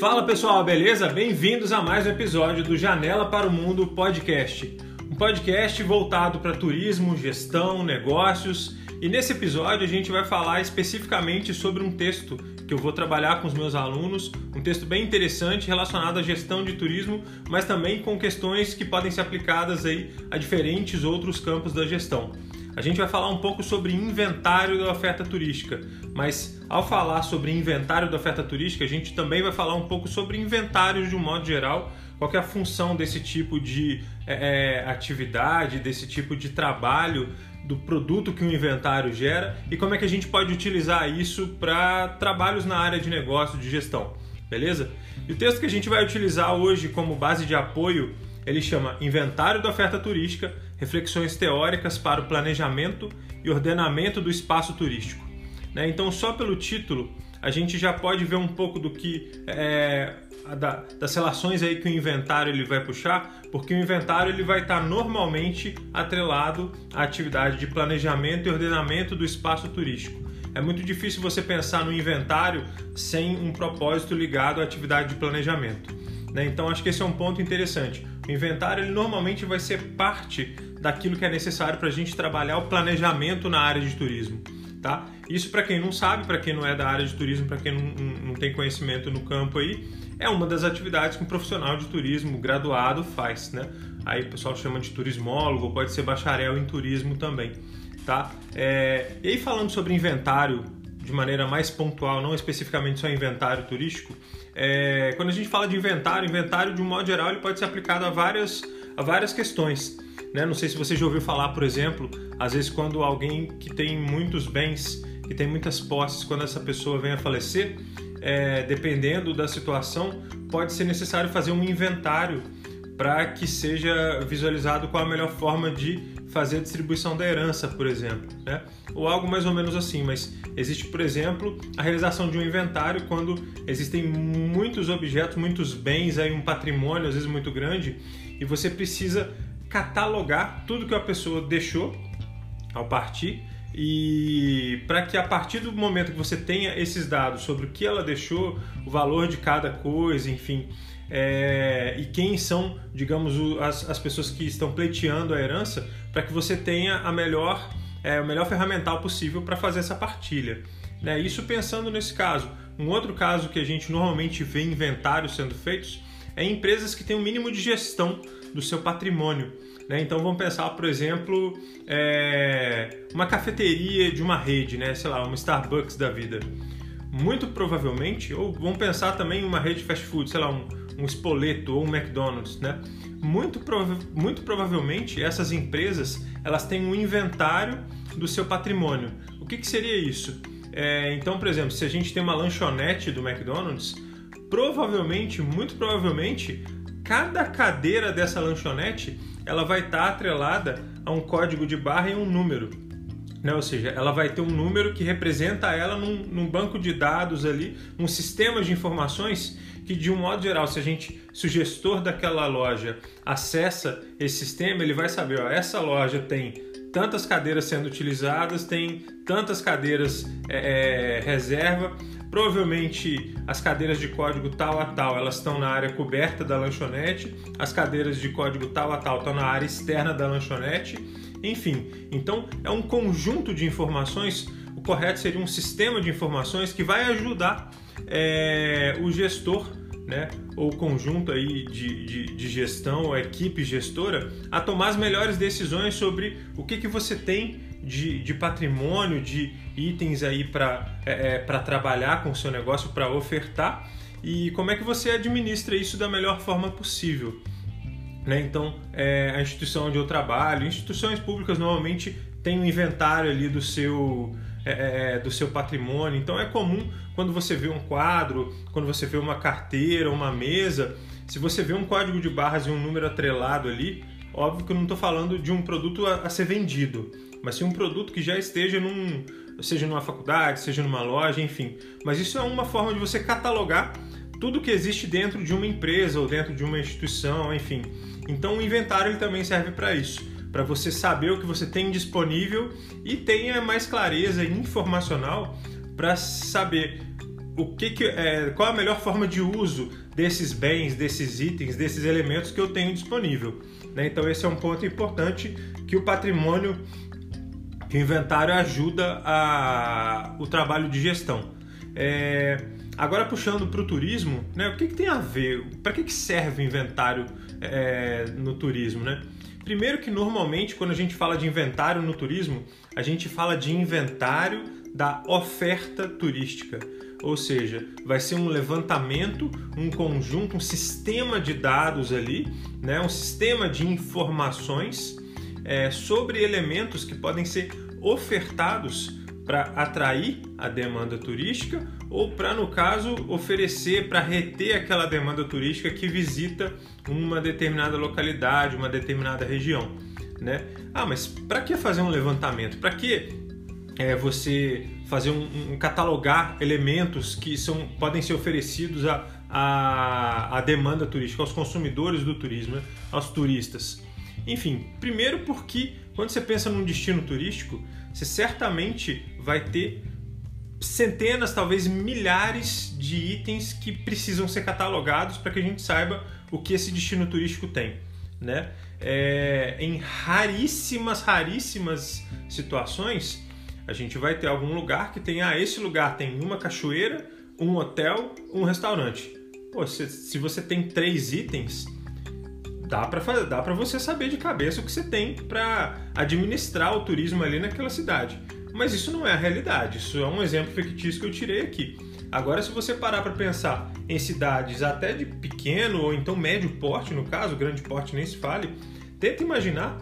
Fala pessoal, beleza? Bem-vindos a mais um episódio do Janela para o Mundo Podcast. Um podcast voltado para turismo, gestão, negócios. E nesse episódio a gente vai falar especificamente sobre um texto que eu vou trabalhar com os meus alunos, um texto bem interessante relacionado à gestão de turismo, mas também com questões que podem ser aplicadas aí a diferentes outros campos da gestão. A gente vai falar um pouco sobre inventário da oferta turística, mas ao falar sobre inventário da oferta turística, a gente também vai falar um pouco sobre inventários de um modo geral, qual é a função desse tipo de é, é, atividade, desse tipo de trabalho, do produto que o inventário gera e como é que a gente pode utilizar isso para trabalhos na área de negócio, de gestão, beleza? E o texto que a gente vai utilizar hoje como base de apoio ele chama Inventário da Oferta Turística, Reflexões Teóricas para o Planejamento e Ordenamento do Espaço Turístico. Né? Então, só pelo título, a gente já pode ver um pouco do que é, da, das relações aí que o inventário ele vai puxar, porque o inventário ele vai estar normalmente atrelado à atividade de planejamento e ordenamento do espaço turístico. É muito difícil você pensar no inventário sem um propósito ligado à atividade de planejamento. Né? Então acho que esse é um ponto interessante. O inventário ele normalmente vai ser parte daquilo que é necessário para a gente trabalhar o planejamento na área de turismo. Tá? Isso para quem não sabe, para quem não é da área de turismo, para quem não, não, tem conhecimento no campo aí, é uma das atividades que um profissional de turismo graduado faz, né? Aí o pessoal chama de turismólogo, pode ser bacharel em turismo também, tá? É, e aí falando sobre inventário de maneira mais pontual, não especificamente só inventário turístico, é, quando a gente fala de inventário, inventário de um modo geral ele pode ser aplicado a várias, a várias questões. Né? Não sei se você já ouviu falar, por exemplo, às vezes quando alguém que tem muitos bens, que tem muitas posses, quando essa pessoa vem a falecer, é, dependendo da situação, pode ser necessário fazer um inventário para que seja visualizado qual a melhor forma de fazer a distribuição da herança, por exemplo, né? ou algo mais ou menos assim. Mas existe, por exemplo, a realização de um inventário quando existem muitos objetos, muitos bens, aí um patrimônio às vezes muito grande, e você precisa catalogar tudo que a pessoa deixou ao partir e para que a partir do momento que você tenha esses dados sobre o que ela deixou, o valor de cada coisa, enfim, é, e quem são, digamos, as, as pessoas que estão pleiteando a herança, para que você tenha a melhor, é, o melhor ferramental possível para fazer essa partilha. Né? Isso pensando nesse caso. Um outro caso que a gente normalmente vê inventários sendo feitos é em empresas que têm um mínimo de gestão do seu patrimônio. Né? Então vamos pensar, por exemplo, é, uma cafeteria de uma rede, né? sei lá, uma Starbucks da vida. Muito provavelmente, ou vamos pensar também em uma rede de fast food, sei lá, um, um Spoleto ou um McDonald's, né? Muito, prova muito provavelmente essas empresas elas têm um inventário do seu patrimônio. O que, que seria isso? É, então, por exemplo, se a gente tem uma lanchonete do McDonald's, provavelmente, muito provavelmente, cada cadeira dessa lanchonete ela vai estar atrelada a um código de barra e um número. Né? Ou seja, ela vai ter um número que representa ela num, num banco de dados ali, um sistema de informações que de um modo geral, se a gente, se o gestor daquela loja acessa esse sistema, ele vai saber, ó, essa loja tem tantas cadeiras sendo utilizadas, tem tantas cadeiras é, é, reserva, provavelmente as cadeiras de código tal a tal elas estão na área coberta da lanchonete, as cadeiras de código tal a tal estão na área externa da lanchonete, enfim. Então é um conjunto de informações. O correto seria um sistema de informações que vai ajudar é, o gestor né, ou conjunto aí de, de, de, gestão, ou equipe gestora, a tomar as melhores decisões sobre o que, que você tem de, de patrimônio, de itens aí para é, é trabalhar com o seu negócio, para ofertar e como é que você administra isso da melhor forma possível. Né? Então, é, a instituição onde eu trabalho, instituições públicas normalmente têm um inventário ali do seu é, é, é, do seu patrimônio. Então é comum quando você vê um quadro, quando você vê uma carteira, uma mesa, se você vê um código de barras e um número atrelado ali, óbvio que eu não estou falando de um produto a, a, ser vendido, mas sim um produto que já esteja num, seja numa faculdade, seja numa loja, enfim. Mas isso é uma forma de você catalogar tudo que existe dentro de uma empresa ou dentro de uma instituição, enfim. Então o inventário ele também serve para isso para você saber o que você tem disponível e tenha mais clareza informacional para saber o que, que é, qual a melhor forma de uso desses bens, desses itens, desses elementos que eu tenho disponível. Né? Então esse é um ponto importante que o patrimônio, que o inventário ajuda a, o trabalho de gestão. É, agora puxando para o turismo, né? o que, que, tem a ver? Para que, que serve o inventário é, no turismo? Né? Primeiro que normalmente quando a gente fala de inventário no turismo, a gente fala de inventário da oferta turística. Ou seja, vai ser um levantamento, um conjunto, um sistema de dados ali, né? um sistema de informações é, sobre elementos que podem ser ofertados para atrair a demanda turística ou para, no caso, oferecer para reter aquela demanda turística que visita uma determinada localidade, uma determinada região. Né? Ah, mas para que fazer um levantamento? Para que é, você fazer um, um, catalogar elementos que são, podem ser oferecidos à a, a, a, demanda turística, aos consumidores do turismo, né? aos turistas? Enfim, primeiro porque quando você pensa num destino turístico, você certamente vai ter centenas, talvez milhares de itens que precisam ser catalogados para que a gente saiba o que esse destino turístico tem. Né? É, em raríssimas, raríssimas situações, a gente vai ter algum lugar que tenha, ah, esse lugar tem uma cachoeira, um hotel, um restaurante. Pô, se, se você tem três itens, dá para dá para você saber de cabeça o que você tem para administrar o turismo ali naquela cidade. Mas isso não é a realidade. Isso é um exemplo fictício que eu tirei aqui. Agora, se você parar para pensar em cidades até de pequeno ou então médio porte, no caso, grande porte nem se fale, tenta imaginar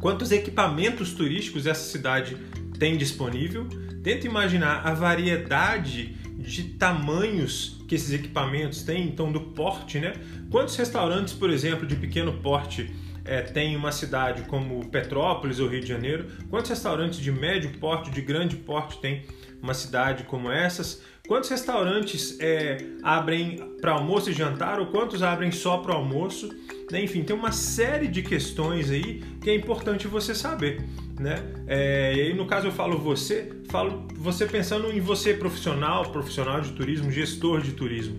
quantos equipamentos turísticos essa cidade tem disponível. Tenta imaginar a variedade de tamanhos que esses equipamentos têm, então do porte, né? Quantos restaurantes, por exemplo, de pequeno porte é, tem uma cidade como Petrópolis ou Rio de Janeiro? Quantos restaurantes de médio porte, de grande porte tem uma cidade como essas? Quantos restaurantes é, abrem para almoço e jantar ou quantos abrem só para almoço? Né? Enfim, tem uma série de questões aí que é importante você saber. Né? É, e aí, no caso, eu falo você, falo você pensando em você profissional, profissional de turismo, gestor de turismo.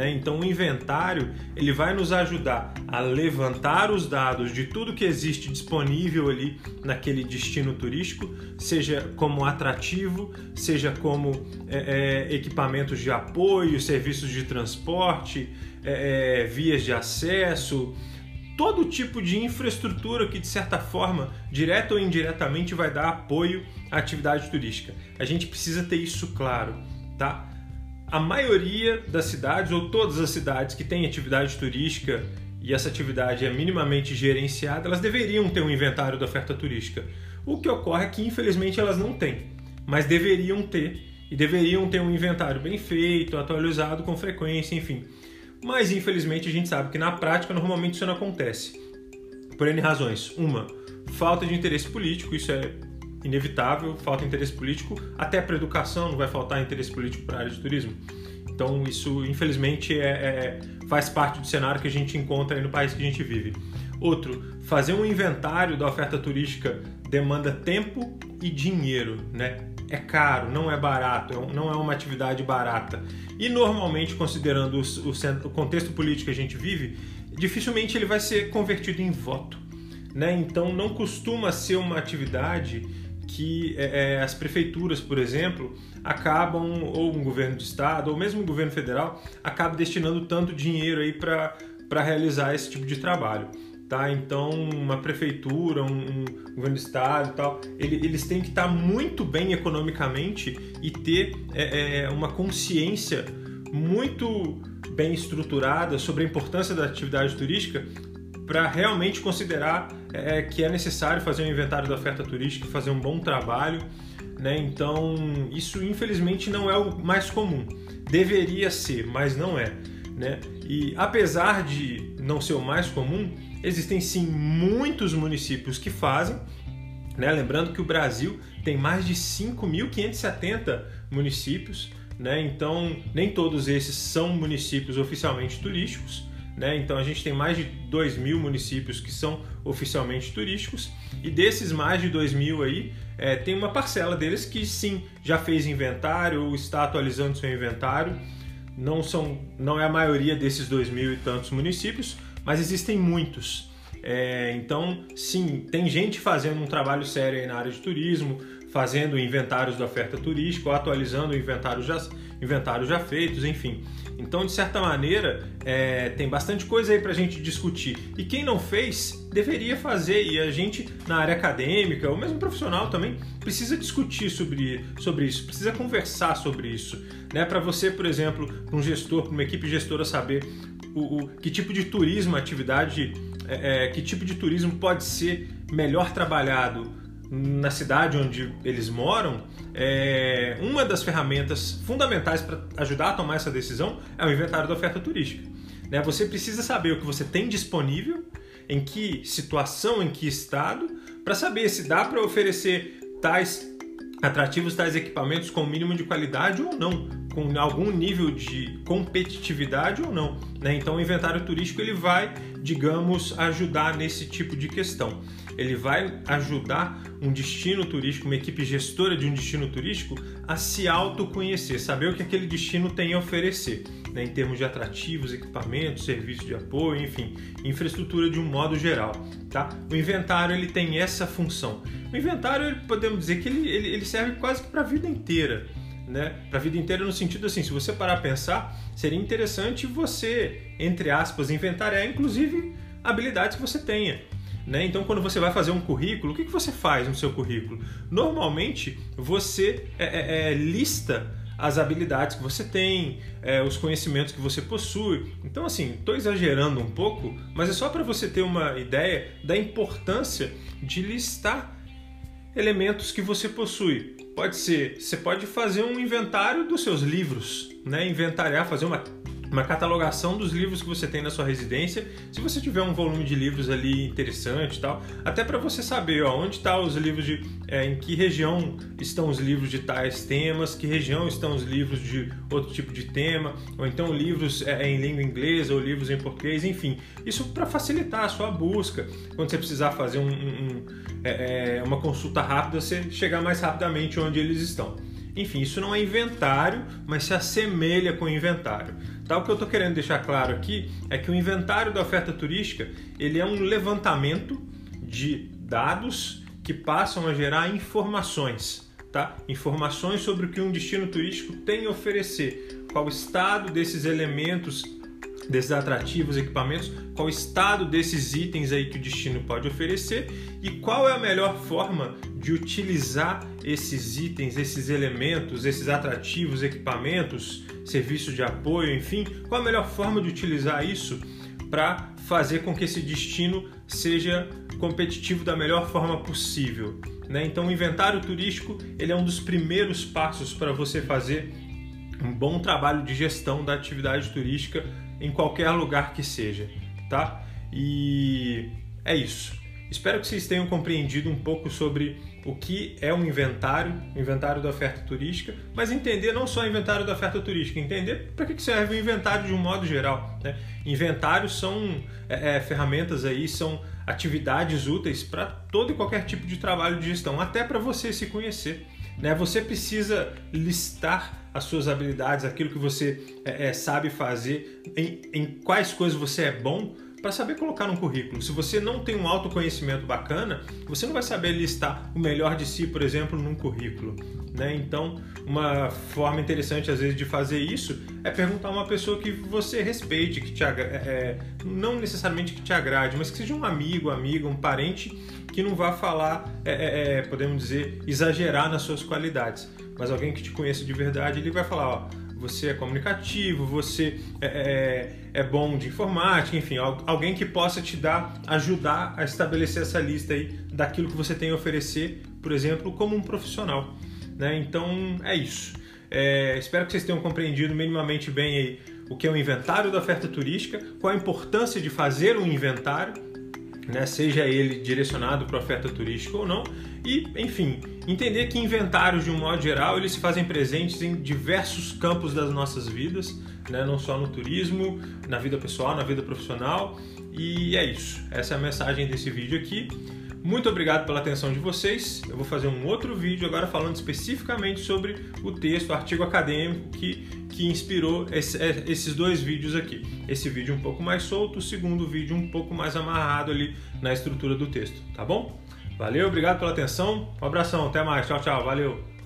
Né? Então, o inventário ele vai nos ajudar a levantar os dados de tudo que existe disponível ali naquele destino turístico, seja como atrativo, seja como é, é, equipamentos de apoio, serviços de transporte, é, é vias de acesso, todo tipo de infraestrutura que, de certa forma, direta ou indiretamente, vai dar apoio à atividade turística. A gente precisa ter isso claro, tá? A maioria das cidades, ou todas as cidades que têm atividade turística e essa atividade é minimamente gerenciada, elas deveriam ter um inventário da oferta turística. O que ocorre é que, infelizmente, elas não têm, mas deveriam ter, e deveriam ter um inventário bem feito, atualizado com frequência, enfim. Mas, infelizmente, a gente sabe que na prática normalmente isso não acontece. Por N razões. Uma, falta de interesse político, isso é inevitável, falta interesse político, até para educação não vai faltar interesse político para a área de turismo. Então isso, infelizmente, é, é, faz parte do cenário que a gente encontra aí no país que a gente vive. Outro, fazer um inventário da oferta turística demanda tempo e dinheiro, né? É caro, não é barato, é não é uma atividade barata. E normalmente, considerando o, o, o contexto político que a gente vive, dificilmente ele vai ser convertido em voto. Né? Então não costuma ser uma atividade que é, é, as prefeituras, por exemplo, acabam, ou um governo de estado, ou mesmo um governo federal, acaba destinando tanto dinheiro aí para realizar esse tipo de trabalho. Tá? Então, uma prefeitura, um, um governo de estado e tal, ele, eles têm que estar muito bem economicamente e ter é, é, uma consciência muito bem estruturada sobre a importância da atividade turística para realmente considerar é, que é necessário fazer um inventário da oferta turística, fazer um bom trabalho. Né? Então, isso infelizmente não é o mais comum. Deveria ser, mas não é. Né? E apesar de não ser o mais comum, existem sim muitos municípios que fazem. Né? Lembrando que o Brasil tem mais de 5.570 municípios, né? então nem todos esses são municípios oficialmente turísticos Né? Então a gente tem mais de 2 mil municípios que são oficialmente turísticos e desses mais de 2 mil aí é, tem uma parcela deles que sim já fez inventário ou está atualizando seu inventário. Não são, não é a maioria desses 2 mil e tantos municípios, mas existem muitos. É, então, sim, tem gente fazendo um trabalho sério na área de turismo, fazendo inventários da oferta turística, ou atualizando inventários já, inventários já feitos, enfim. Então, de certa maneira, é, tem bastante coisa aí para a gente discutir. E quem não fez, deveria fazer. E a gente, na área acadêmica, ou mesmo profissional também, precisa discutir sobre, sobre isso, precisa conversar sobre isso. Né? Para você, por exemplo, um gestor, uma equipe gestora saber o, o, que tipo de turismo, atividade, é, é, que tipo de turismo pode ser melhor trabalhado na cidade onde eles moram, é, uma das ferramentas fundamentais para ajudar a tomar essa decisão é o inventário da oferta turística. Né? Você precisa saber o que você tem disponível, em que situação, em que estado, para saber se dá para oferecer tais atrativos, tais equipamentos com mínimo de qualidade ou não, com algum nível de competitividade ou não. Né? Então, o inventário turístico ele vai, digamos, ajudar nesse tipo de questão ele vai ajudar um destino turístico, uma equipe gestora de um destino turístico, a se autoconhecer, saber o que aquele destino tem a oferecer, né, em termos de atrativos, equipamentos, serviços de apoio, enfim, infraestrutura de um modo geral. Tá? O inventário ele tem essa função. O inventário, podemos dizer que ele, ele, ele serve quase que para a vida inteira. Né, para a vida inteira no sentido assim, se você parar a pensar, seria interessante você, entre aspas, inventariar inclusive habilidades que você tenha. Né? Então, quando você vai fazer um currículo, o que, que você faz no seu currículo? Normalmente, você é, é, é, lista as habilidades que você tem, é, os conhecimentos que você possui. Então, assim, estou exagerando um pouco, mas é só para você ter uma ideia da importância de listar elementos que você possui. Pode ser, você pode fazer um inventário dos seus livros, né? Inventariar, fazer uma uma catalogação dos livros que você tem na sua residência, se você tiver um volume de livros ali interessante e tal, até para você saber ó, onde estão tá os livros de, é, em que região estão os livros de tais temas, que região estão os livros de outro tipo de tema, ou então livros é, em língua inglesa ou livros em português, enfim, isso para facilitar a sua busca, quando você precisar fazer um, um, é, é, uma consulta rápida, você chegar mais rapidamente onde eles estão. Enfim, isso não é inventário, mas se assemelha com inventário. Tá? O que eu estou querendo deixar claro aqui é que o inventário da oferta turística ele é um levantamento de dados que passam a gerar informações, tá? Informações sobre o que um destino turístico tem a oferecer, qual o estado desses elementos desses atrativos, equipamentos, qual o estado desses itens aí que o destino pode oferecer e qual é a melhor forma de utilizar esses itens, esses elementos, esses atrativos, equipamentos, serviços de apoio, enfim, qual a melhor forma de utilizar isso para fazer com que esse destino seja competitivo da melhor forma possível. Né? Então, o inventário turístico ele é um dos primeiros passos para você fazer um bom trabalho de gestão da atividade turística em qualquer lugar que seja, tá? E é isso. Espero que vocês tenham compreendido um pouco sobre o que é um inventário, o inventário da oferta turística, mas entender não só o inventário da oferta turística, entender para que serve o inventário de um modo geral. Né? Inventários são é, é, ferramentas aí, são atividades úteis para todo e qualquer tipo de trabalho de gestão, até para você se conhecer. Né? Você precisa listar as suas habilidades, aquilo que você é, é, sabe fazer, em, em quais coisas você é bom, para saber colocar no currículo. Se você não tem um autoconhecimento bacana, você não vai saber listar o melhor de si, por exemplo, num currículo. Né? Então, uma forma interessante às vezes de fazer isso é perguntar a uma pessoa que você respeite, que te é, é, não necessariamente que te agrade, mas que seja um amigo, amiga, um parente que não vá falar, é, é, é, podemos dizer, exagerar nas suas qualidades, mas alguém que te conheça de verdade, ele vai falar, ó, você é comunicativo, você é, é, bom de informática, enfim, alguém que possa te dar, ajudar a estabelecer essa lista aí daquilo que você tem a oferecer, por exemplo, como um profissional. Né? Então é isso. É, espero que vocês tenham compreendido minimamente bem aí o que é o inventário da oferta turística, qual a importância de fazer um inventário né, seja ele direcionado para oferta turística ou não, e, enfim, entender que inventários, de um modo geral, eles se fazem presentes em diversos campos das nossas vidas, né, não só no turismo, na vida pessoal, na vida profissional, e é isso. Essa é a mensagem desse vídeo aqui. Muito obrigado pela atenção de vocês. Eu vou fazer um outro vídeo agora falando especificamente sobre o texto, o artigo acadêmico que, que inspirou esse, é, esses dois vídeos aqui. Esse vídeo um pouco mais solto, o segundo vídeo um pouco mais amarrado ali na estrutura do texto, tá bom? Valeu, obrigado pela atenção. Um abração, até mais. Tchau, tchau. Valeu.